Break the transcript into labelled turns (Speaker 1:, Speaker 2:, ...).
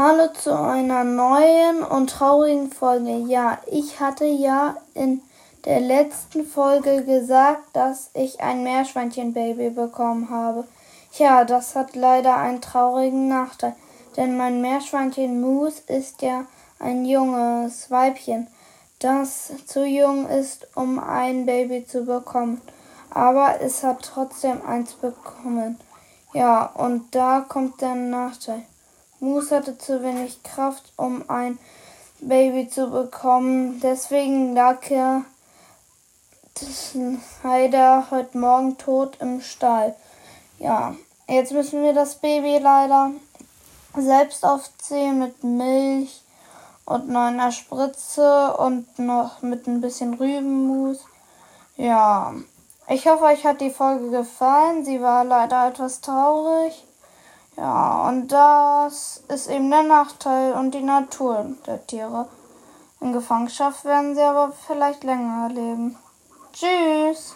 Speaker 1: Hallo zu einer neuen und traurigen Folge. Ja, ich hatte ja in der letzten Folge gesagt, dass ich ein Meerschweinchenbaby bekommen habe. Ja, das hat leider einen traurigen Nachteil, denn mein Meerschweinchen Moose ist ja ein junges Weibchen, das zu jung ist, um ein Baby zu bekommen. Aber es hat trotzdem eins bekommen. Ja, und da kommt der Nachteil. Moose hatte zu wenig Kraft, um ein Baby zu bekommen. Deswegen lag er leider heute Morgen tot im Stall. Ja, jetzt müssen wir das Baby leider selbst aufziehen mit Milch und einer Spritze und noch mit ein bisschen Rübenmus. Ja, ich hoffe, euch hat die Folge gefallen. Sie war leider etwas traurig. Ja, und das ist eben der Nachteil und die Natur der Tiere. In Gefangenschaft werden sie aber vielleicht länger leben. Tschüss!